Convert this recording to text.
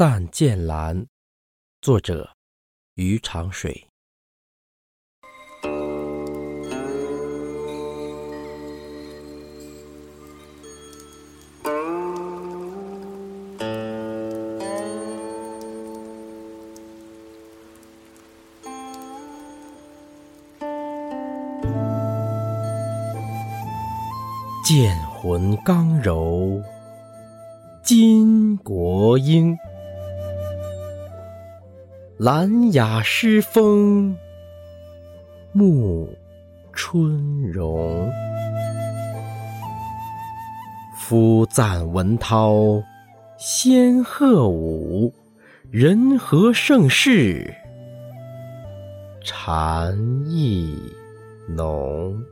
赞剑兰，作者于长水。剑魂刚柔。金国英，兰雅诗风，沐春荣。夫赞文涛，仙鹤舞，人和盛世，禅意浓。